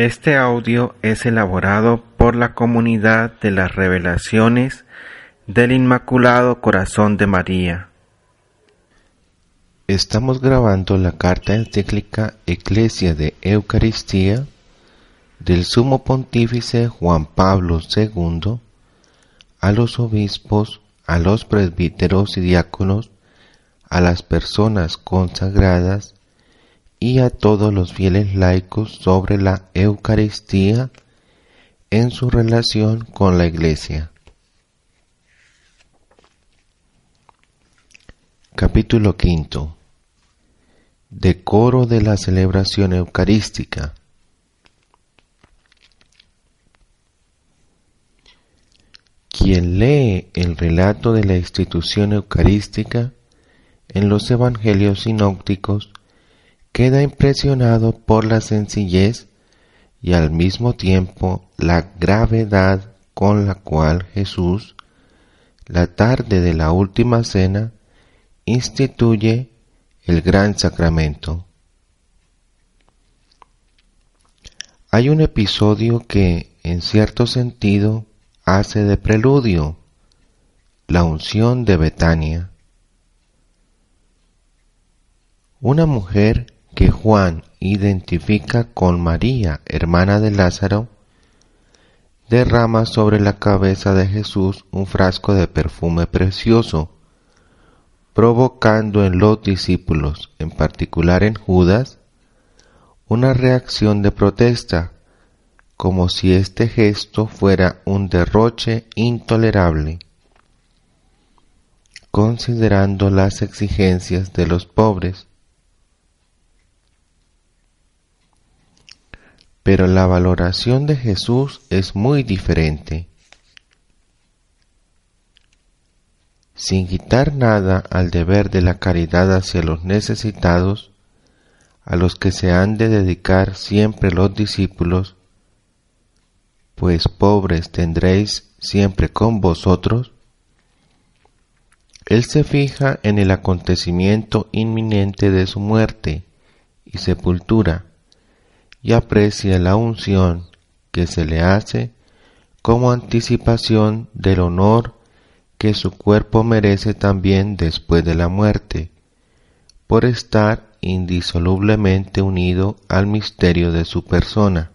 Este audio es elaborado por la comunidad de las revelaciones del Inmaculado Corazón de María. Estamos grabando la carta encíclica Eclesia de Eucaristía del Sumo Pontífice Juan Pablo II a los obispos, a los presbíteros y diáconos, a las personas consagradas y a todos los fieles laicos sobre la Eucaristía en su relación con la Iglesia. Capítulo quinto. Decoro de la celebración eucarística. Quien lee el relato de la institución eucarística en los evangelios sinópticos queda impresionado por la sencillez y al mismo tiempo la gravedad con la cual Jesús, la tarde de la última cena, instituye el gran sacramento. Hay un episodio que, en cierto sentido, hace de preludio, la unción de Betania. Una mujer que Juan identifica con María, hermana de Lázaro, derrama sobre la cabeza de Jesús un frasco de perfume precioso, provocando en los discípulos, en particular en Judas, una reacción de protesta, como si este gesto fuera un derroche intolerable, considerando las exigencias de los pobres Pero la valoración de Jesús es muy diferente. Sin quitar nada al deber de la caridad hacia los necesitados, a los que se han de dedicar siempre los discípulos, pues pobres tendréis siempre con vosotros, Él se fija en el acontecimiento inminente de su muerte y sepultura, y aprecia la unción que se le hace como anticipación del honor que su cuerpo merece también después de la muerte, por estar indisolublemente unido al misterio de su persona.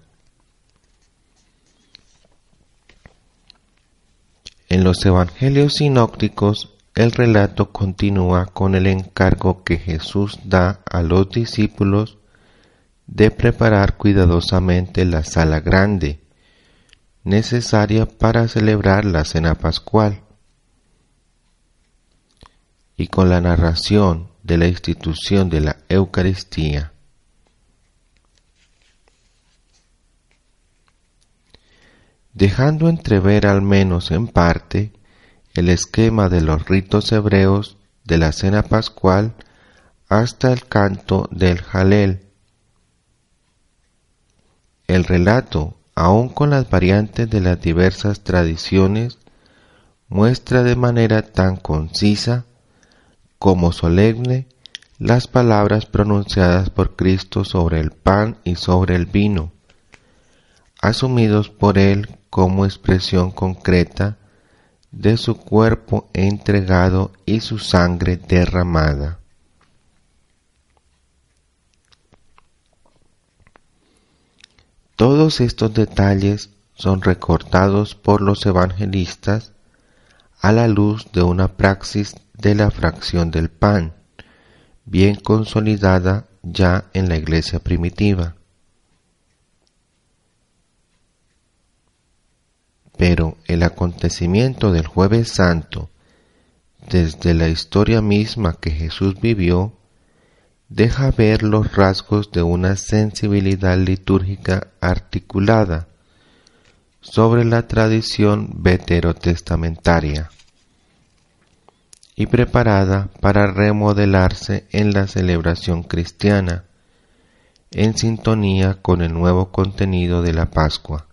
En los Evangelios sinópticos el relato continúa con el encargo que Jesús da a los discípulos de preparar cuidadosamente la sala grande, necesaria para celebrar la cena pascual. Y con la narración de la institución de la Eucaristía. dejando entrever al menos en parte el esquema de los ritos hebreos de la cena pascual hasta el canto del Jalel, el relato, aun con las variantes de las diversas tradiciones, muestra de manera tan concisa como solemne las palabras pronunciadas por Cristo sobre el pan y sobre el vino, asumidos por Él como expresión concreta de su cuerpo entregado y su sangre derramada. Todos estos detalles son recortados por los evangelistas a la luz de una praxis de la fracción del pan, bien consolidada ya en la iglesia primitiva. Pero el acontecimiento del jueves santo, desde la historia misma que Jesús vivió, deja ver los rasgos de una sensibilidad litúrgica articulada sobre la tradición veterotestamentaria y preparada para remodelarse en la celebración cristiana, en sintonía con el nuevo contenido de la Pascua.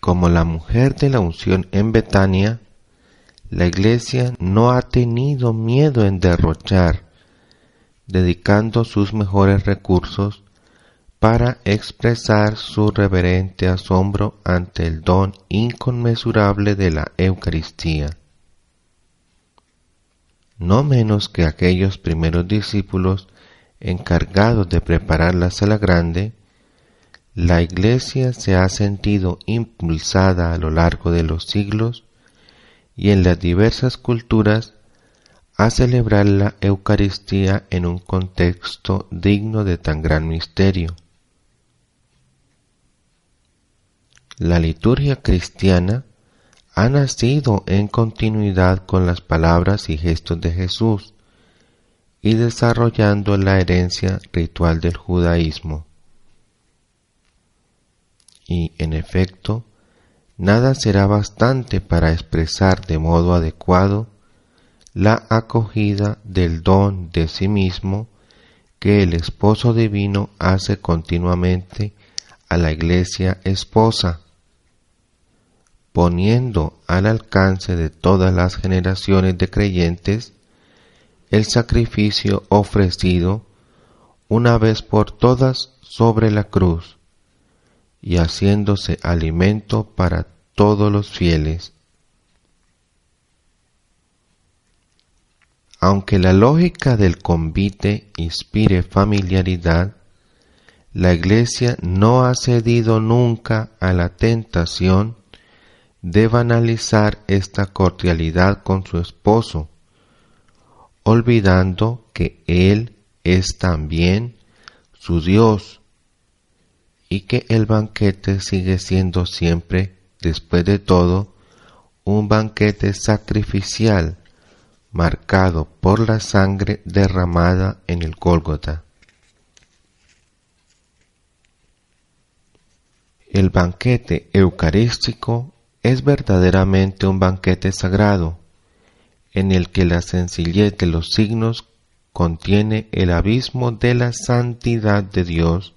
Como la mujer de la unción en Betania, la Iglesia no ha tenido miedo en derrochar, dedicando sus mejores recursos para expresar su reverente asombro ante el don inconmensurable de la Eucaristía. No menos que aquellos primeros discípulos encargados de preparar la sala grande, la Iglesia se ha sentido impulsada a lo largo de los siglos y en las diversas culturas a celebrar la Eucaristía en un contexto digno de tan gran misterio. La liturgia cristiana ha nacido en continuidad con las palabras y gestos de Jesús y desarrollando la herencia ritual del judaísmo. Y, en efecto, nada será bastante para expresar de modo adecuado la acogida del don de sí mismo que el esposo divino hace continuamente a la iglesia esposa poniendo al alcance de todas las generaciones de creyentes el sacrificio ofrecido una vez por todas sobre la cruz y haciéndose alimento para todos los fieles. Aunque la lógica del convite inspire familiaridad, la Iglesia no ha cedido nunca a la tentación de banalizar esta cordialidad con su esposo, olvidando que Él es también su Dios y que el banquete sigue siendo siempre, después de todo, un banquete sacrificial marcado por la sangre derramada en el Gólgota. El banquete eucarístico es verdaderamente un banquete sagrado, en el que la sencillez de los signos contiene el abismo de la santidad de Dios.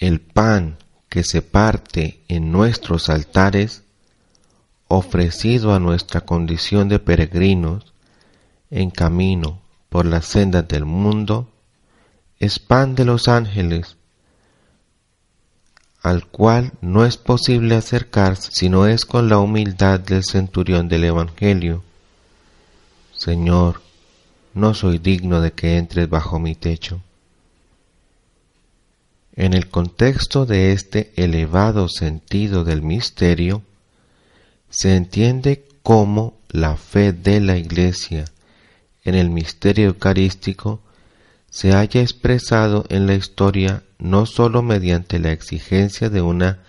El pan que se parte en nuestros altares, ofrecido a nuestra condición de peregrinos en camino por las sendas del mundo, es pan de los ángeles, al cual no es posible acercarse si no es con la humildad del centurión del Evangelio. Señor, no soy digno de que entres bajo mi techo. En el contexto de este elevado sentido del misterio, se entiende cómo la fe de la Iglesia en el misterio eucarístico se haya expresado en la historia no sólo mediante la exigencia de una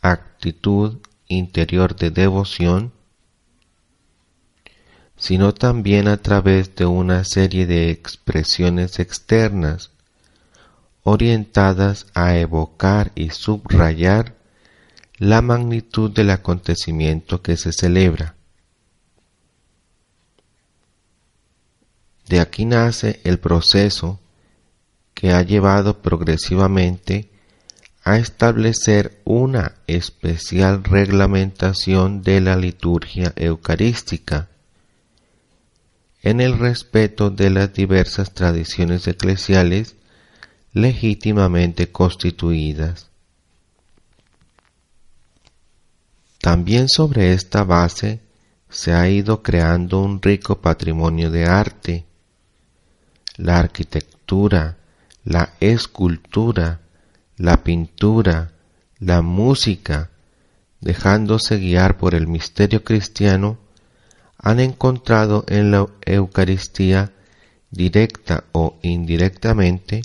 actitud interior de devoción, sino también a través de una serie de expresiones externas orientadas a evocar y subrayar la magnitud del acontecimiento que se celebra. De aquí nace el proceso que ha llevado progresivamente a establecer una especial reglamentación de la liturgia eucarística en el respeto de las diversas tradiciones eclesiales legítimamente constituidas. También sobre esta base se ha ido creando un rico patrimonio de arte, la arquitectura, la escultura, la pintura, la música, dejándose guiar por el misterio cristiano, han encontrado en la Eucaristía, directa o indirectamente,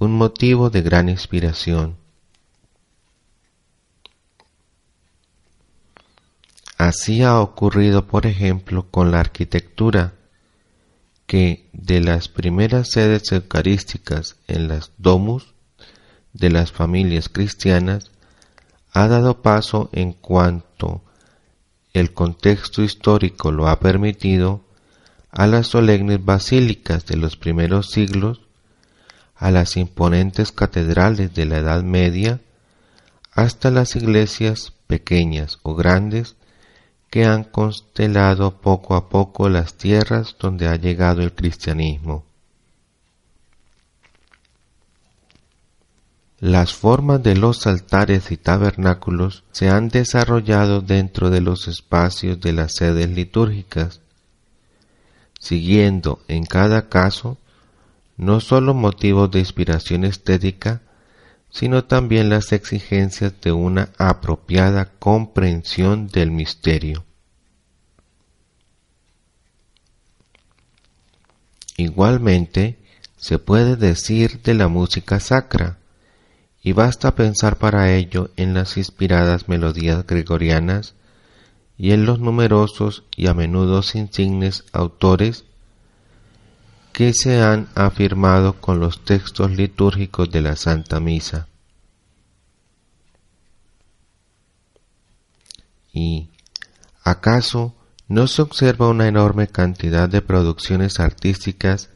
un motivo de gran inspiración. Así ha ocurrido, por ejemplo, con la arquitectura, que de las primeras sedes eucarísticas en las domus de las familias cristianas ha dado paso en cuanto el contexto histórico lo ha permitido a las solemnes basílicas de los primeros siglos, a las imponentes catedrales de la Edad Media, hasta las iglesias pequeñas o grandes que han constelado poco a poco las tierras donde ha llegado el cristianismo. Las formas de los altares y tabernáculos se han desarrollado dentro de los espacios de las sedes litúrgicas, siguiendo en cada caso no sólo motivos de inspiración estética, sino también las exigencias de una apropiada comprensión del misterio. Igualmente, se puede decir de la música sacra, y basta pensar para ello en las inspiradas melodías gregorianas y en los numerosos y a menudo insignes autores que se han afirmado con los textos litúrgicos de la Santa Misa. ¿Y acaso no se observa una enorme cantidad de producciones artísticas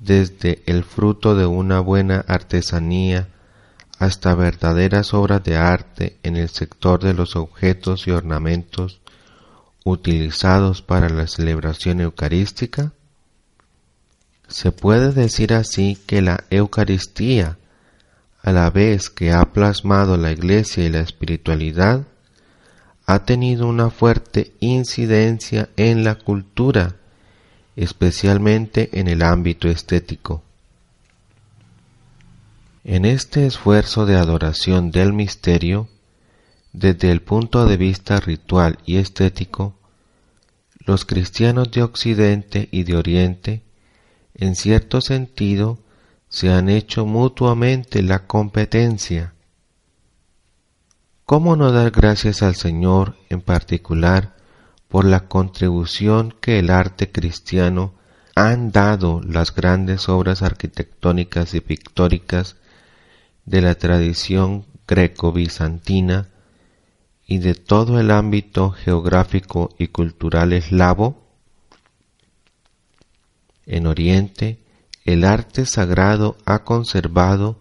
desde el fruto de una buena artesanía hasta verdaderas obras de arte en el sector de los objetos y ornamentos utilizados para la celebración eucarística? Se puede decir así que la Eucaristía, a la vez que ha plasmado la Iglesia y la espiritualidad, ha tenido una fuerte incidencia en la cultura, especialmente en el ámbito estético. En este esfuerzo de adoración del misterio, desde el punto de vista ritual y estético, los cristianos de Occidente y de Oriente en cierto sentido, se han hecho mutuamente la competencia. ¿Cómo no dar gracias al Señor en particular por la contribución que el arte cristiano han dado las grandes obras arquitectónicas y pictóricas de la tradición greco-bizantina y de todo el ámbito geográfico y cultural eslavo? En Oriente, el arte sagrado ha conservado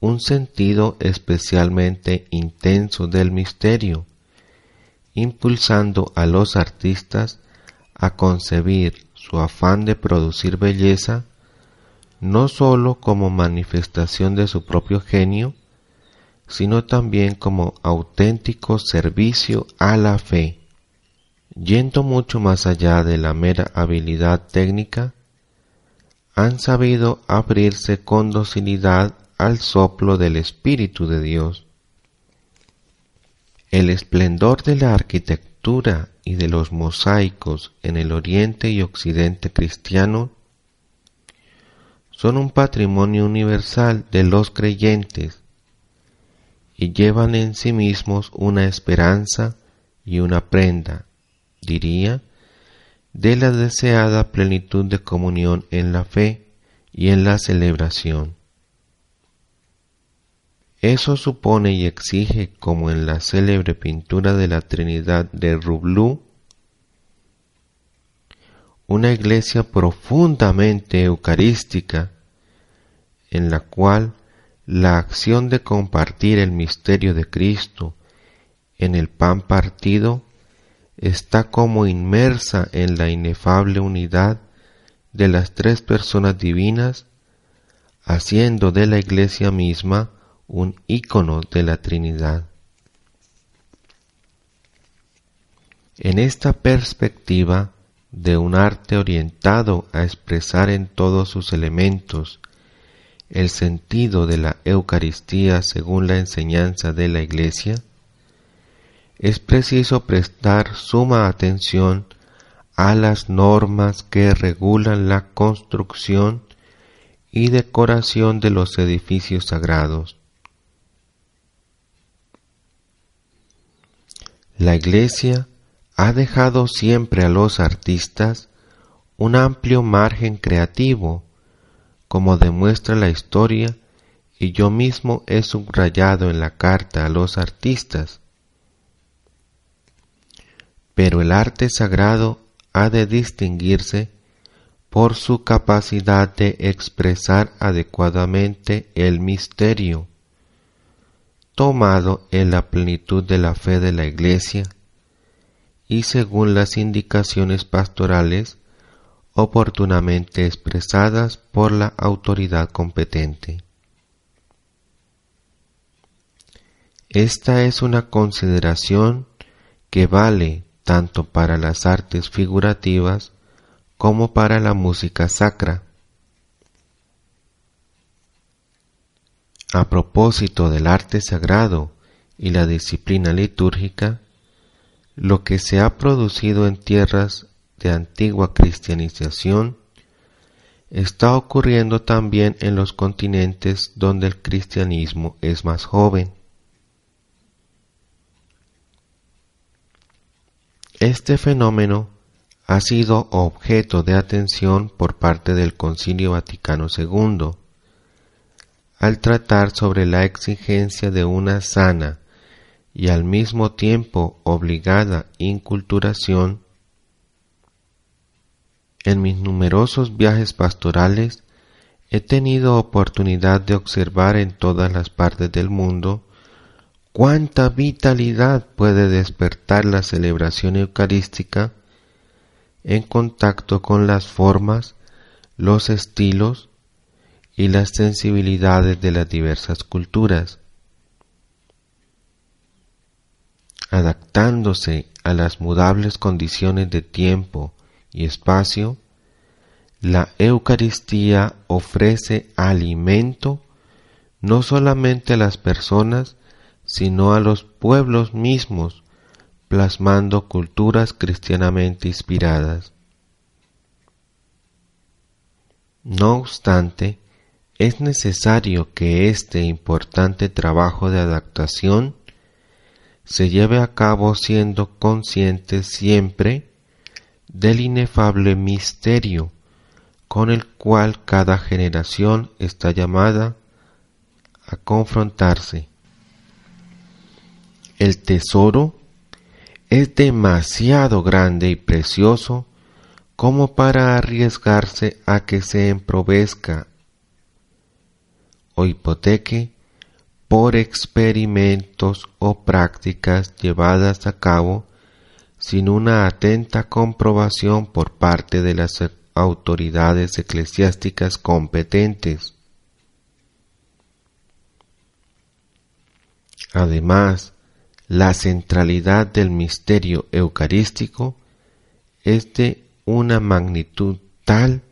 un sentido especialmente intenso del misterio, impulsando a los artistas a concebir su afán de producir belleza no sólo como manifestación de su propio genio, sino también como auténtico servicio a la fe. Yendo mucho más allá de la mera habilidad técnica, han sabido abrirse con docilidad al soplo del Espíritu de Dios. El esplendor de la arquitectura y de los mosaicos en el oriente y occidente cristiano son un patrimonio universal de los creyentes y llevan en sí mismos una esperanza y una prenda, diría, de la deseada plenitud de comunión en la fe y en la celebración. Eso supone y exige, como en la célebre pintura de la Trinidad de Rublú, una iglesia profundamente eucarística, en la cual la acción de compartir el misterio de Cristo en el pan partido está como inmersa en la inefable unidad de las tres personas divinas, haciendo de la Iglesia misma un ícono de la Trinidad. En esta perspectiva de un arte orientado a expresar en todos sus elementos el sentido de la Eucaristía según la enseñanza de la Iglesia, es preciso prestar suma atención a las normas que regulan la construcción y decoración de los edificios sagrados. La Iglesia ha dejado siempre a los artistas un amplio margen creativo, como demuestra la historia y yo mismo he subrayado en la carta a los artistas pero el arte sagrado ha de distinguirse por su capacidad de expresar adecuadamente el misterio, tomado en la plenitud de la fe de la Iglesia, y según las indicaciones pastorales oportunamente expresadas por la autoridad competente. Esta es una consideración que vale tanto para las artes figurativas como para la música sacra. A propósito del arte sagrado y la disciplina litúrgica, lo que se ha producido en tierras de antigua cristianización está ocurriendo también en los continentes donde el cristianismo es más joven. Este fenómeno ha sido objeto de atención por parte del Concilio Vaticano II al tratar sobre la exigencia de una sana y al mismo tiempo obligada inculturación en mis numerosos viajes pastorales he tenido oportunidad de observar en todas las partes del mundo cuánta vitalidad puede despertar la celebración eucarística en contacto con las formas, los estilos y las sensibilidades de las diversas culturas, adaptándose a las mudables condiciones de tiempo y espacio, la Eucaristía ofrece alimento no solamente a las personas, sino a los pueblos mismos, plasmando culturas cristianamente inspiradas. No obstante, es necesario que este importante trabajo de adaptación se lleve a cabo siendo conscientes siempre del inefable misterio con el cual cada generación está llamada a confrontarse. El tesoro es demasiado grande y precioso como para arriesgarse a que se emprovezca o hipoteque por experimentos o prácticas llevadas a cabo sin una atenta comprobación por parte de las autoridades eclesiásticas competentes. Además, la centralidad del misterio eucarístico es de una magnitud tal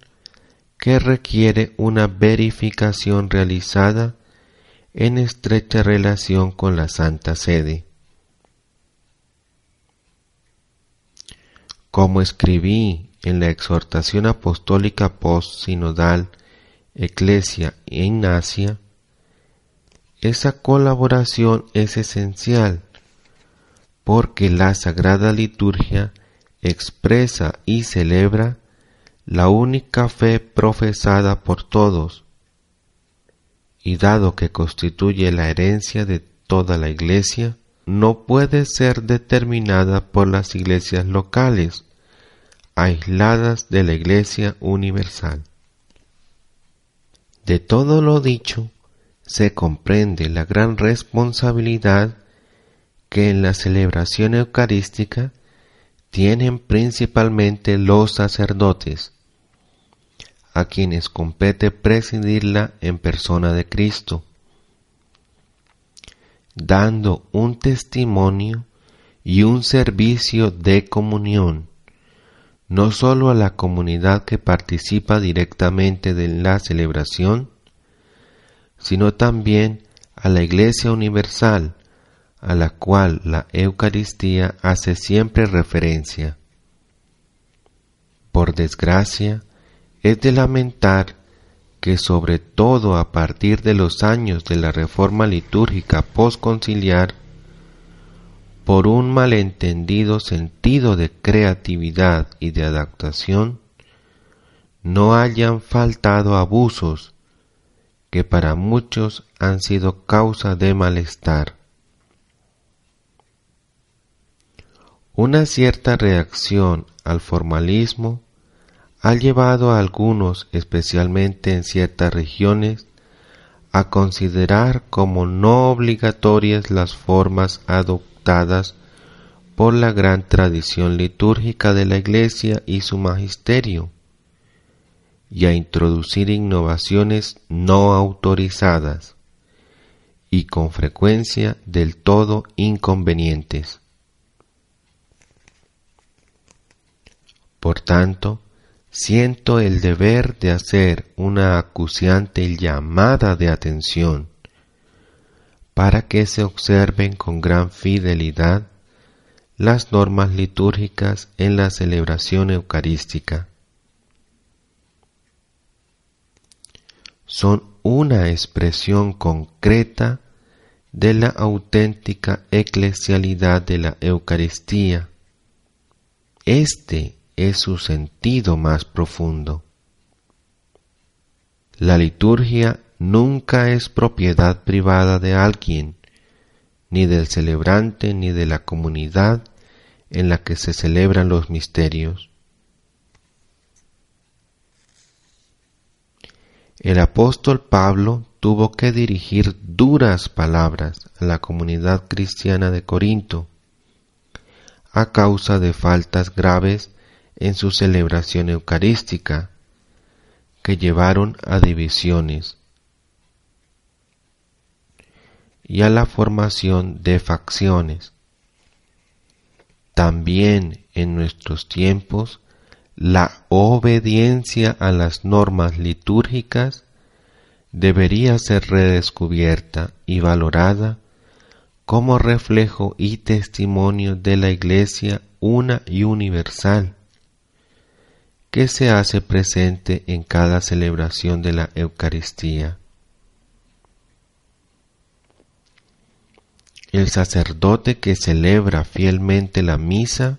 que requiere una verificación realizada en estrecha relación con la Santa Sede. Como escribí en la exhortación apostólica post-sinodal Eclesia e Ignacia, esa colaboración es esencial porque la Sagrada Liturgia expresa y celebra la única fe profesada por todos, y dado que constituye la herencia de toda la Iglesia, no puede ser determinada por las iglesias locales, aisladas de la Iglesia universal. De todo lo dicho, se comprende la gran responsabilidad que en la celebración eucarística tienen principalmente los sacerdotes, a quienes compete presidirla en persona de Cristo, dando un testimonio y un servicio de comunión, no sólo a la comunidad que participa directamente de la celebración, sino también a la Iglesia Universal, a la cual la Eucaristía hace siempre referencia. Por desgracia, es de lamentar que sobre todo a partir de los años de la reforma litúrgica postconciliar, por un malentendido sentido de creatividad y de adaptación, no hayan faltado abusos que para muchos han sido causa de malestar. Una cierta reacción al formalismo ha llevado a algunos, especialmente en ciertas regiones, a considerar como no obligatorias las formas adoptadas por la gran tradición litúrgica de la Iglesia y su magisterio, y a introducir innovaciones no autorizadas y con frecuencia del todo inconvenientes. Por tanto, siento el deber de hacer una acuciante llamada de atención para que se observen con gran fidelidad las normas litúrgicas en la celebración eucarística. Son una expresión concreta de la auténtica eclesialidad de la Eucaristía. Este es su sentido más profundo. La liturgia nunca es propiedad privada de alguien, ni del celebrante ni de la comunidad en la que se celebran los misterios. El apóstol Pablo tuvo que dirigir duras palabras a la comunidad cristiana de Corinto a causa de faltas graves en su celebración eucarística que llevaron a divisiones y a la formación de facciones. También en nuestros tiempos, la obediencia a las normas litúrgicas debería ser redescubierta y valorada como reflejo y testimonio de la Iglesia una y universal, que se hace presente en cada celebración de la Eucaristía. El sacerdote que celebra fielmente la misa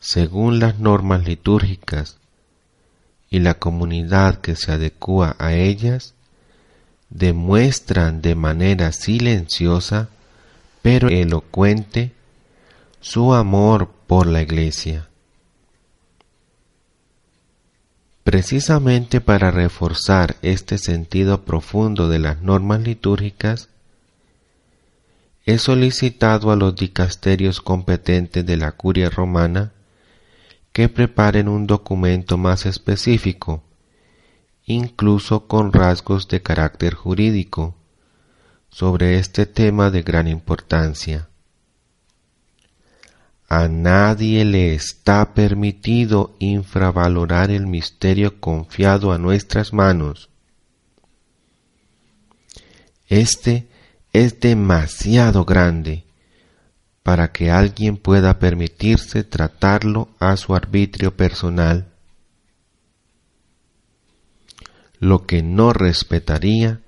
según las normas litúrgicas y la comunidad que se adecua a ellas demuestran de manera silenciosa pero elocuente su amor por la Iglesia. Precisamente para reforzar este sentido profundo de las normas litúrgicas, he solicitado a los dicasterios competentes de la curia romana que preparen un documento más específico, incluso con rasgos de carácter jurídico, sobre este tema de gran importancia. A nadie le está permitido infravalorar el misterio confiado a nuestras manos. Este es demasiado grande para que alguien pueda permitirse tratarlo a su arbitrio personal, lo que no respetaría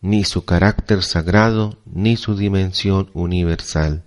ni su carácter sagrado ni su dimensión universal.